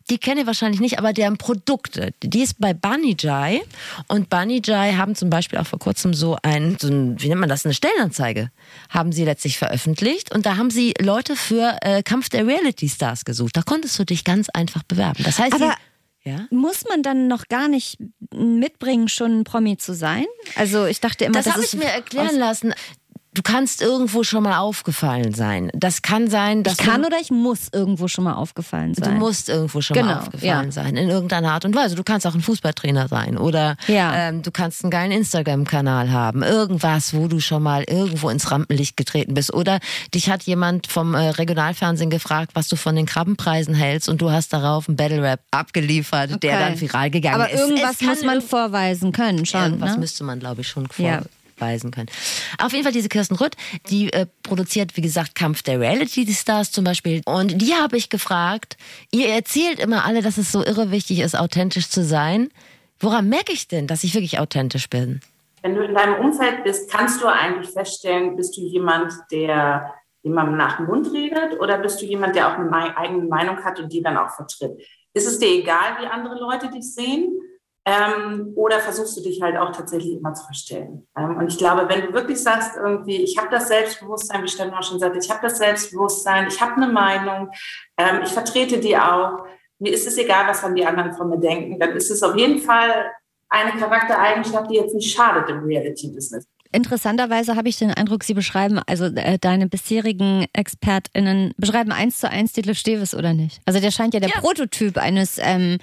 Die kenne ich wahrscheinlich nicht, aber deren Produkte, die ist bei Bunny Jai. Und Bunny Jai haben zum Beispiel auch vor kurzem so ein, so ein, wie nennt man das, eine Stellenanzeige, haben sie letztlich veröffentlicht. Und da haben sie Leute für äh, Kampf der Reality Stars gesucht. Da konntest du dich ganz einfach bewerben. Das heißt, Aber ja? Muss man dann noch gar nicht mitbringen, schon ein Promi zu sein? Also ich dachte immer, Das, das, habe ich mir erklären lassen. Du kannst irgendwo schon mal aufgefallen sein. Das kann sein, dass Ich kann du, oder ich muss irgendwo schon mal aufgefallen Du sein. musst irgendwo schon mal Genau, aufgefallen ja. sein, in irgendeiner Art und Weise. Du kannst auch ein Fußballtrainer sein oder Ja. ähm, du kannst einen geilen Instagram-Kanal haben. Irgendwas, wo du schon mal irgendwo ins Rampenlicht getreten bist. Oder dich hat jemand vom äh, Regionalfernsehen gefragt, was du von den Krabbenpreisen hältst und du hast darauf einen Battle-Rap abgeliefert, der Okay. dann viral gegangen Aber ist. irgendwas Es kann muss man vorweisen können schon. Irgendwas ne? müsste man, glaube ich, schon vor, Ja. Nachweisen können. Auf jeden Fall diese Kirsten Rütt, die äh, produziert, wie gesagt, Kampf der Reality Stars zum Beispiel. Und die habe ich gefragt, ihr erzählt immer alle, dass es so irre wichtig ist, authentisch zu sein. Woran merke ich denn, dass ich wirklich authentisch bin? Wenn du in deinem Umfeld bist, kannst du eigentlich feststellen, bist du jemand, der jemandem nach dem Mund redet oder bist du jemand, der auch eine eigene Meinung hat und die dann auch vertritt? Ist es dir egal, wie andere Leute dich sehen? Ähm, oder versuchst du dich halt auch tatsächlich immer zu verstellen? Ähm, und ich glaube, wenn du wirklich sagst, irgendwie, ich habe das Selbstbewusstsein, wie Stefan auch schon sagte, ich habe das Selbstbewusstsein, ich habe eine Meinung, ähm, ich vertrete die auch, mir ist es egal, was dann die anderen von mir denken, dann ist es auf jeden Fall eine Charaktereigenschaft, die jetzt nicht schadet im Reality-Business. Interessanterweise habe ich den Eindruck, Sie beschreiben, also äh, deine bisherigen ExpertInnen beschreiben eins zu eins Detlef Steves oder nicht? Also der scheint ja der ja. Prototyp eines ähm,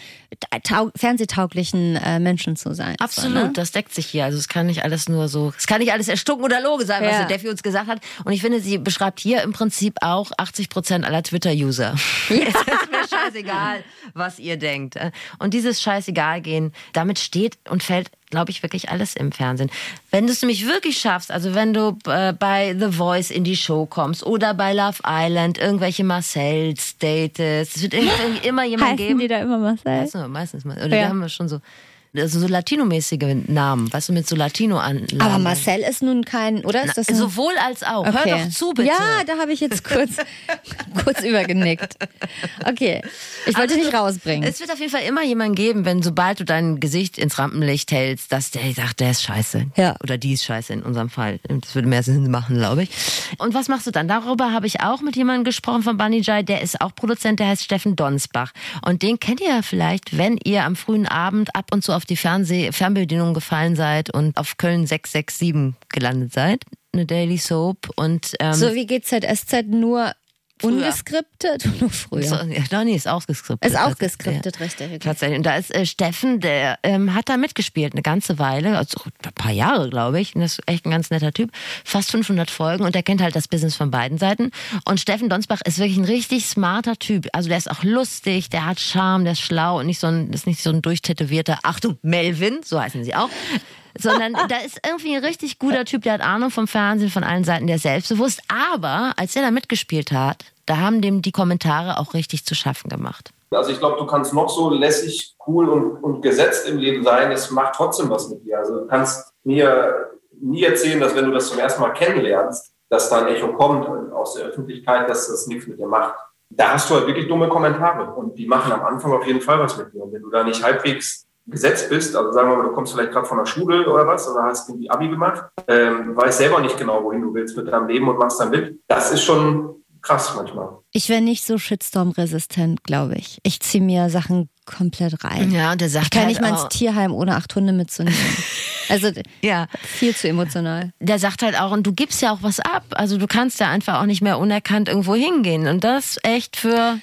fernsehtauglichen äh, Menschen zu sein. Absolut, so, ne? das deckt sich hier. Also es kann nicht alles nur so, es kann nicht alles erstunken oder loge sein, ja. was der Defi uns gesagt hat. Und ich finde, sie beschreibt hier im Prinzip auch 80 Prozent aller Twitter-User. Ja. es ist mir scheißegal, was ihr denkt. Und dieses Scheißegal gehen, damit steht und fällt glaube ich, wirklich alles im Fernsehen. Wenn du es nämlich wirklich schaffst, also wenn du äh, bei The Voice in die Show kommst oder bei Love Island irgendwelche Marcells datest, es wird irgendwie immer jemand Heißen geben. die da immer Marcel? Meistens, meistens. Oder ja. die haben wir schon so also so latinomäßige Namen, weißt du, mit so Latino an. Aber Marcel ist nun kein, oder ist das Na, sowohl als auch. Okay. Hör doch zu, bitte. Ja, da habe ich jetzt kurz, kurz übergenickt. Okay, ich wollte also, dich rausbringen. Es wird auf jeden Fall immer jemanden geben, wenn sobald du dein Gesicht ins Rampenlicht hältst, dass der sagt, der ist scheiße. Ja. Oder die ist scheiße in unserem Fall. Das würde mehr Sinn machen, glaube ich. Und was machst du dann? Darüber habe ich auch mit jemandem gesprochen von Bunny Jai, der ist auch Produzent, der heißt Steffen Donsbach. Und den kennt ihr ja vielleicht, wenn ihr am frühen Abend ab und zu auf die Fernseh Fernbedienung gefallen seid und auf Köln 667 gelandet seid. Eine Daily Soap und ähm, so wie GZSZ nur Früher. Ungeskriptet? Nur früher. So, ja, nee, ist auch geskriptet. Ist auch geskriptet, ja. richtig. Tatsächlich. Und da ist äh, Steffen, der ähm, hat da mitgespielt eine ganze Weile, also ein paar Jahre, glaube ich. Und das ist echt ein ganz netter Typ. Fast 500 Folgen und der kennt halt das Business von beiden Seiten. Und Steffen Donsbach ist wirklich ein richtig smarter Typ. Also der ist auch lustig, der hat Charme, der ist schlau und nicht so ein, ist nicht so ein durchtätowierter, Achtung, Melvin, so heißen sie auch sondern da ist irgendwie ein richtig guter Typ, der hat Ahnung vom Fernsehen, von allen Seiten, der ist selbstbewusst. Aber als er da mitgespielt hat, da haben dem die Kommentare auch richtig zu schaffen gemacht. Also ich glaube, du kannst noch so lässig, cool und, und gesetzt im Leben sein, es macht trotzdem was mit dir. Also du kannst mir nie erzählen, dass wenn du das zum ersten Mal kennenlernst, dass da ein Echo kommt aus der Öffentlichkeit, dass das nichts mit dir macht. Da hast du halt wirklich dumme Kommentare und die machen am Anfang auf jeden Fall was mit dir. Und wenn du da nicht halbwegs gesetzt bist, also sagen wir mal, du kommst vielleicht gerade von der Schule oder was oder hast irgendwie Abi gemacht, ähm, weißt selber nicht genau, wohin du willst mit deinem Leben und machst dann mit. Das ist schon krass manchmal. Ich wäre nicht so Shitstorm-resistent, glaube ich. Ich ziehe mir Sachen komplett rein. Ja, und der sagt ich kann halt nicht mal ins Tierheim ohne acht Hunde mitzunehmen. Also ja. viel zu emotional. Der sagt halt auch, und du gibst ja auch was ab. Also du kannst ja einfach auch nicht mehr unerkannt irgendwo hingehen. Und das echt für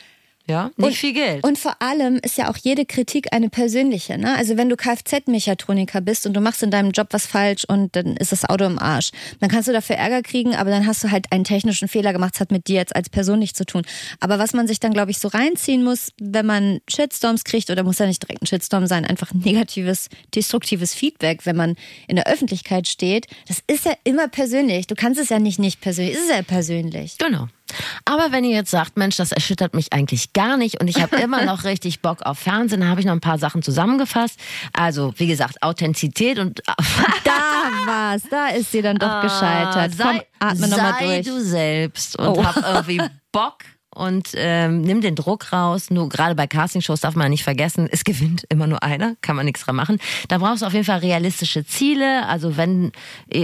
ja, nicht und, viel Geld. Und vor allem ist ja auch jede Kritik eine persönliche. Ne? Also wenn du Kfz-Mechatroniker bist und du machst in deinem Job was falsch und dann ist das Auto im Arsch, dann kannst du dafür Ärger kriegen, aber dann hast du halt einen technischen Fehler gemacht. Das hat mit dir jetzt als Person nichts zu tun. Aber was man sich dann, glaube ich, so reinziehen muss, wenn man Shitstorms kriegt, oder muss ja nicht direkt ein Shitstorm sein, einfach negatives, destruktives Feedback, wenn man in der Öffentlichkeit steht, das ist ja immer persönlich. Du kannst es ja nicht nicht persönlich, es ist ja persönlich. Genau. Aber wenn ihr jetzt sagt, Mensch, das erschüttert mich eigentlich gar nicht und ich habe immer noch richtig Bock auf Fernsehen, dann habe ich noch ein paar Sachen zusammengefasst. Also, wie gesagt, Authentizität und. da war's, da ist sie dann doch ah, gescheitert. Sei, Komm, atme nochmal durch. du selbst und oh. hab irgendwie Bock und ähm, nimm den Druck raus. Nur gerade bei Castingshows darf man nicht vergessen, es gewinnt immer nur einer, kann man nichts dran machen. Da brauchst du auf jeden Fall realistische Ziele. Also wenn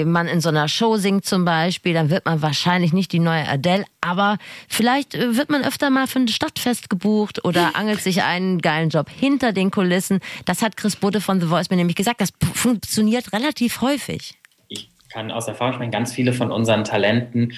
man in so einer Show singt zum Beispiel, dann wird man wahrscheinlich nicht die neue Adele, aber vielleicht äh, wird man öfter mal für ein Stadtfest gebucht oder angelt sich einen geilen Job hinter den Kulissen. Das hat Chris Budde von The Voice mir nämlich gesagt. Das funktioniert relativ häufig Ich kann aus Erfahrung sprechen, ganz viele von unseren Talenten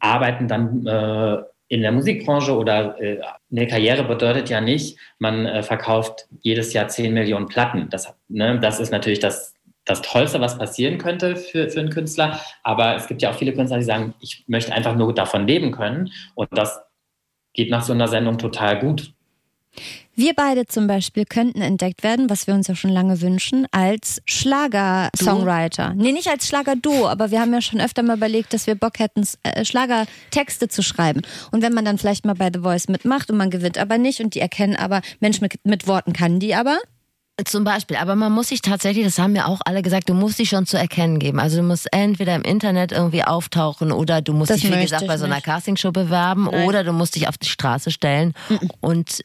arbeiten dann äh, in der Musikbranche oder äh, eine Karriere bedeutet ja nicht, man äh, verkauft jedes Jahr 10 Millionen Platten. Das, ne, das ist natürlich das, das Tollste, was passieren könnte für, für einen Künstler. Aber es gibt ja auch viele Künstler, die sagen, ich möchte einfach nur davon leben können. Und das geht nach so einer Sendung total gut. Wir beide zum Beispiel könnten entdeckt werden, was wir uns ja schon lange wünschen, als Schlager-Songwriter. Nee, nicht als Schlager-Duo, aber wir haben ja schon öfter mal überlegt, dass wir Bock hätten, äh, Schlagertexte zu schreiben. Und wenn man dann vielleicht mal bei The Voice mitmacht und man gewinnt aber nicht und die erkennen aber, Mensch, mit, mit Worten kann die aber. Zum Beispiel, aber man muss sich tatsächlich, das haben mir auch alle gesagt, du musst dich schon zu erkennen geben. Also du musst entweder im Internet irgendwie auftauchen oder du musst Das dich, wie gesagt, bei so einer. Castingshow bewerben Nein. oder du musst dich auf die Straße stellen und,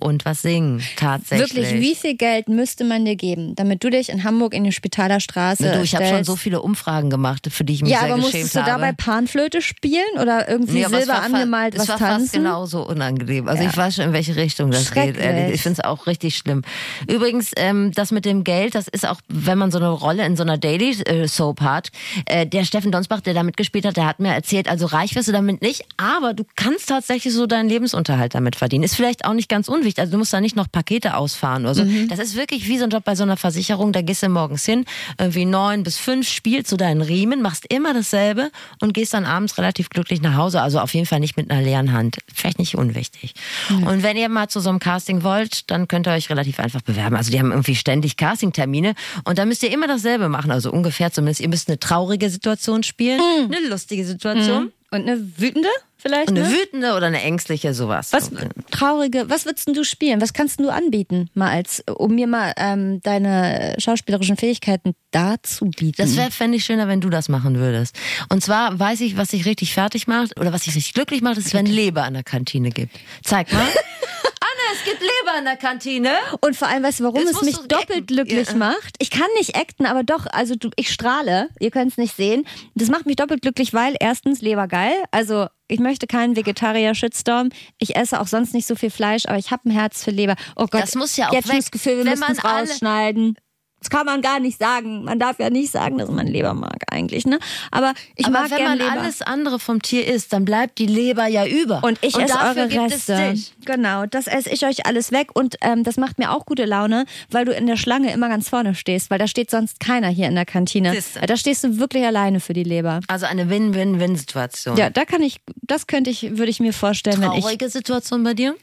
und was singen, tatsächlich. Wirklich, wie viel Geld müsste man dir geben, damit du dich in Hamburg in die Spitaler Straße Du, ich habe schon so viele Umfragen gemacht, für die ich mich Ja, sehr aber geschämt musstest du habe. dabei Panflöte spielen oder irgendwie Nee, aber Silber war angemalt was war tanzen? fast genauso unangenehm. Also Ja. ich weiß schon, in welche Richtung das geht. Ehrlich. Ich finde es auch richtig schlimm. Übrigens, ähm, das mit dem Geld, das ist auch, wenn man so eine Rolle in so einer Daily äh, Soap hat. Äh, der Steffen Donsbach, der da mitgespielt hat, der hat mir erzählt, also reich wirst du damit nicht, aber du kannst tatsächlich so deinen Lebensunterhalt damit verdienen. Ist vielleicht auch nicht ganz unwichtig. Also du musst da nicht noch Pakete ausfahren oder so. Mhm. Das ist wirklich wie so ein Job bei so einer Versicherung. Da gehst du morgens hin, irgendwie neun bis fünf, spielst du deinen Riemen, machst immer dasselbe und gehst dann abends relativ glücklich nach Hause. Also auf jeden Fall nicht mit einer leeren Hand. Vielleicht nicht unwichtig. Und wenn ihr mal zu so einem Casting wollt, dann könnt ihr euch relativ einfach bewerben. Also die haben irgendwie ständig Castingtermine und dann müsst ihr immer dasselbe machen. Also ungefähr zumindest. Ihr müsst eine traurige Situation spielen, eine lustige Situation. Mhm. Und eine wütende vielleicht? Eine ne? wütende oder eine ängstliche, sowas. Was traurige, was würdest du spielen? Was kannst du anbieten, mal als, um mir mal ähm, deine schauspielerischen Fähigkeiten darzubieten? Das wäre, fände ich schöner, wenn du das machen würdest. Und zwar weiß ich, was dich richtig fertig macht oder was dich richtig glücklich macht, ist, wenn Leber an der Kantine gibt. Zeig mal. Es gibt Leber in der Kantine. Und vor allem, weißt du, warum Jetzt es mich doppelt glücklich Ja. macht? Ich kann nicht acten, aber doch, also du, ich strahle. Ihr könnt es nicht sehen. Das macht mich doppelt glücklich, weil erstens Leber geil. Also ich möchte keinen Vegetarier-Shitstorm. Ich esse auch sonst nicht so viel Fleisch, aber ich habe ein Herz für Leber. Oh Gott, Das muss ja auch jetzt weg. das Gefühl, wir müssen es rausschneiden. Das kann man gar nicht sagen. Man darf ja nicht sagen, dass man Leber mag eigentlich, ne? Aber ich Aber mag wenn man Leber. alles andere vom Tier isst, dann bleibt die Leber ja über. Und ich esse dafür eure gibt Reste. es dich. Genau, das esse ich euch alles weg und ähm, das macht mir auch gute Laune, weil du in der Schlange immer ganz vorne stehst, weil da steht sonst keiner hier in der Kantine. Siehste. Da stehst du wirklich alleine für die Leber. Also eine Win-Win-Win-Situation. Ja, da kann ich, das könnte ich, würde ich mir vorstellen, wenn ich Traurige Situation bei dir?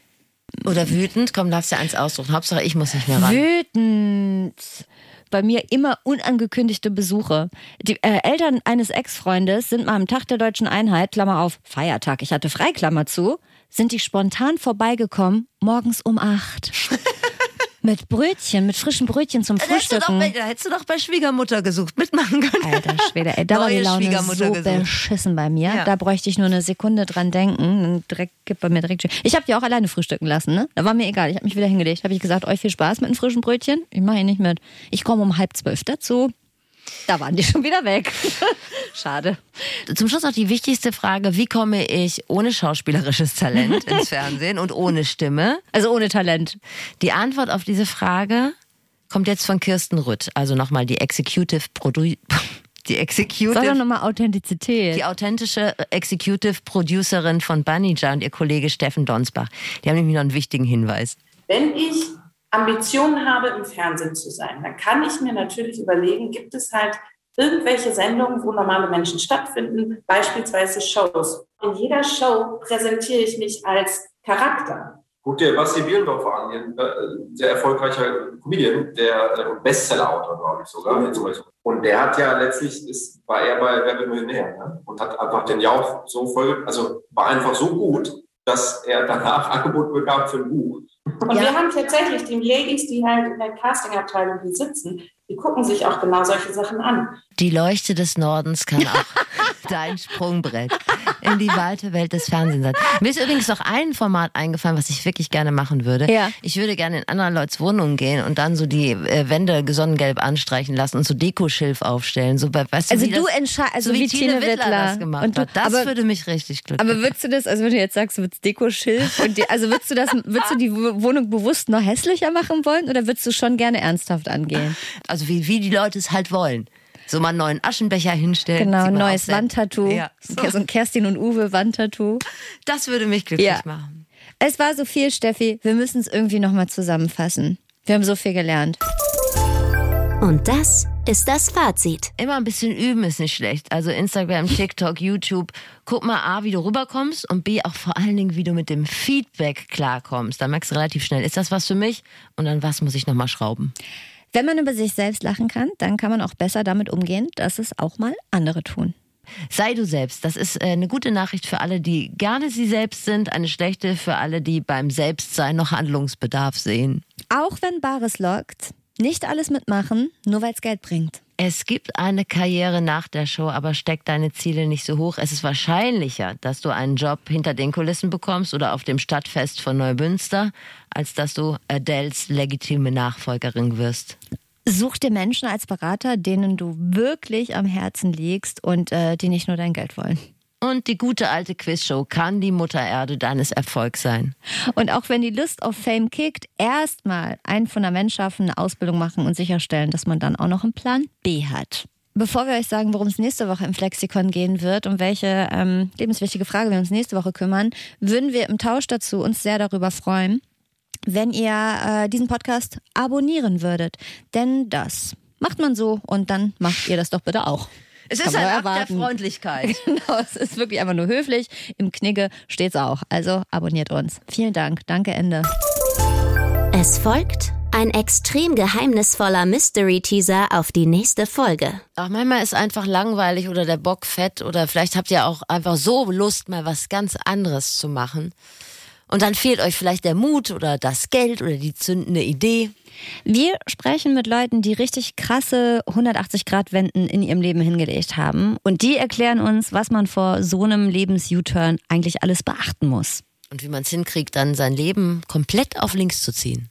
Oder wütend? Komm, darfst dir eins aussuchen. Hauptsache, ich muss nicht mehr ran. wütend. Bei mir immer unangekündigte Besuche. Die äh, Eltern eines Ex-Freundes sind mal am Tag der deutschen Einheit, Klammer auf, Feiertag, ich hatte frei, Klammer zu, sind die spontan vorbeigekommen, morgens um acht. mit Brötchen, mit frischen Brötchen zum Da doch Frühstücken. bei, da hättest du doch bei Schwiegermutter gesucht, mitmachen können. Alter Schwede, ey, da war die Neue Laune so gesucht. beschissen bei mir. Ja. Da bräuchte ich nur eine Sekunde dran denken. Und direkt gibt bei mir direkt. Ich habe die auch alleine frühstücken lassen, ne? Da war mir egal. Ich habe mich wieder hingelegt. Habe ich gesagt, euch viel Spaß mit einem frischen Brötchen. Ich mache hier nicht mit. Ich komme um halb zwölf dazu. Da waren die schon wieder weg. Schade. Zum Schluss noch die wichtigste Frage: Wie komme ich ohne schauspielerisches Talent ins Fernsehen und ohne Stimme? Also ohne Talent. Die Antwort auf diese Frage kommt jetzt von Kirsten Rütt. Also nochmal die Executive Produ die Sag doch Executive nochmal Authentizität. die authentische Executive Producerin von Banija und ihr Kollege Steffen Donsbach. Die haben nämlich noch einen wichtigen Hinweis. Wenn ich Ambitionen habe, im Fernsehen zu sein, dann kann ich mir natürlich überlegen, gibt es halt irgendwelche Sendungen, wo normale Menschen stattfinden, beispielsweise Shows. In jeder Show präsentiere ich mich als Charakter. Guck dir Basti Bielendorfer an, ein äh, sehr erfolgreicher Comedian, der äh, Bestseller-Autor, glaube ich sogar. Beispiel. Und der hat ja letztlich, ist, war er bei Wer wird Millionär ne? und hat einfach den Jauch so voll, also war einfach so gut, dass er danach Angebot bekam für ein Buch. Und wir haben tatsächlich die Ladies, die halt in der Castingabteilung hier sitzen, die gucken sich auch genau solche Sachen an. Die Leuchte des Nordens kann auch dein Sprungbrett in die weite Welt des Fernsehens sein. Mir ist übrigens noch ein Format eingefallen, was ich wirklich gerne machen würde. Ja. Ich würde gerne in anderen Leute's Wohnungen gehen und dann so die äh, Wände sonnengelb anstreichen lassen und so Dekoschilf aufstellen. So bei, weißt Also wie du das, entscheidest, also so wie, wie Tine Tine Wittler, das gemacht Und du- hat. Das aber- würde mich richtig glücklich Aber würdest du das, also wenn du jetzt sagst, du würdest Dekoschilf und die, also würdest du das, würdest du die Wohnung bewusst noch hässlicher machen wollen oder würdest du schon gerne ernsthaft angehen? Also wie, wie die Leute es halt wollen. So mal einen neuen Aschenbecher hinstellen. Genau, man neues Wandtattoo. Ja, so. So ein Kerstin und Uwe Wandtattoo. Das würde mich glücklich Ja. machen. Es war so viel, Steffi. Wir müssen es irgendwie nochmal zusammenfassen. Wir haben so viel gelernt. Und das ist das Fazit. Immer ein bisschen üben ist nicht schlecht. Also Instagram, TikTok, YouTube. Guck mal A, wie du rüberkommst und B, auch vor allen Dingen, wie du mit dem Feedback klarkommst. Da merkst du relativ schnell, ist das was für mich? Und dann was muss ich nochmal schrauben? Wenn man über sich selbst lachen kann, dann kann man auch besser damit umgehen, dass es auch mal andere tun. Sei du selbst. Das ist äh, eine gute Nachricht für alle, die gerne sie selbst sind, eine schlechte für alle, die beim Selbstsein noch Handlungsbedarf sehen. Auch wenn Bares lockt, nicht alles mitmachen, nur weil es Geld bringt. Es gibt eine Karriere nach der Show, aber steck deine Ziele nicht so hoch. Es ist wahrscheinlicher, dass du einen Job hinter den Kulissen bekommst oder auf dem Stadtfest von Neubünster, als dass du Adels legitime Nachfolgerin wirst. Such dir Menschen als Berater, denen du wirklich am Herzen liegst und äh, die nicht nur dein Geld wollen. Und die gute alte Quizshow kann die Mutter Erde deines Erfolgs sein. Und auch wenn die Lust auf Fame kickt, erstmal ein Fundament schaffen, eine Ausbildung machen und sicherstellen, dass man dann auch noch einen Plan B hat. Bevor wir euch sagen, worum es nächste Woche im Flexikon gehen wird und welche ähm, lebenswichtige Frage wir uns nächste Woche kümmern, würden wir im Tausch dazu uns sehr darüber freuen, wenn ihr äh, diesen Podcast abonnieren würdet. Denn das macht man so und dann macht ihr das doch bitte auch. Es ist ein Akt der. Freundlichkeit. Genau, es ist wirklich einfach nur höflich. Im Knigge steht's auch. Also abonniert uns. Vielen Dank. Danke, Ende. Es folgt ein extrem geheimnisvoller Mystery-Teaser auf die nächste Folge. Ach, manchmal ist einfach langweilig oder der Bock fett oder vielleicht habt ihr auch einfach so Lust, mal was ganz anderes zu machen. Und dann fehlt euch vielleicht der Mut oder das Geld oder die zündende Idee. Wir sprechen mit Leuten, die richtig krasse 180-Grad-Wenden in ihrem Leben hingelegt haben. Und die erklären uns, was man vor so einem Lebens-U-Turn eigentlich alles beachten muss. Und wie man es hinkriegt, dann sein Leben komplett auf links zu ziehen.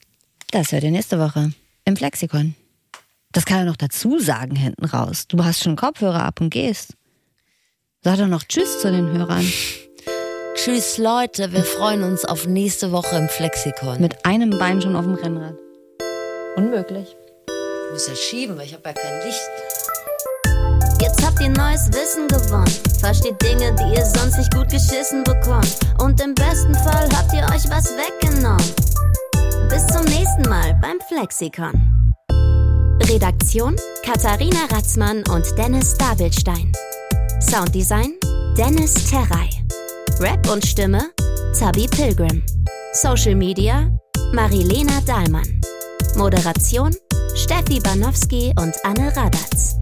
Das hört ihr nächste Woche im Flexikon. Das kann er noch dazu sagen hinten raus. Du hast schon Kopfhörer ab und gehst. Sag doch noch Tschüss zu den Hörern. Tschüss Leute, wir freuen uns auf nächste Woche im Flexikon. Mit einem Bein schon auf dem Rennrad. Unmöglich. Ich muss ja schieben, weil ich habe ja kein Licht. Jetzt habt ihr neues Wissen gewonnen. Versteht Dinge, die ihr sonst nicht gut geschissen bekommt. Und im besten Fall habt ihr euch was weggenommen. Bis zum nächsten Mal beim Flexikon. Redaktion Katharina Ratzmann und Dennis Dabelstein. Sounddesign Dennis Terrei. Rap und Stimme Zabi Pilgrim. Social Media Marilena Dahlmann. Moderation Steffi Banowski und Anne Radatz.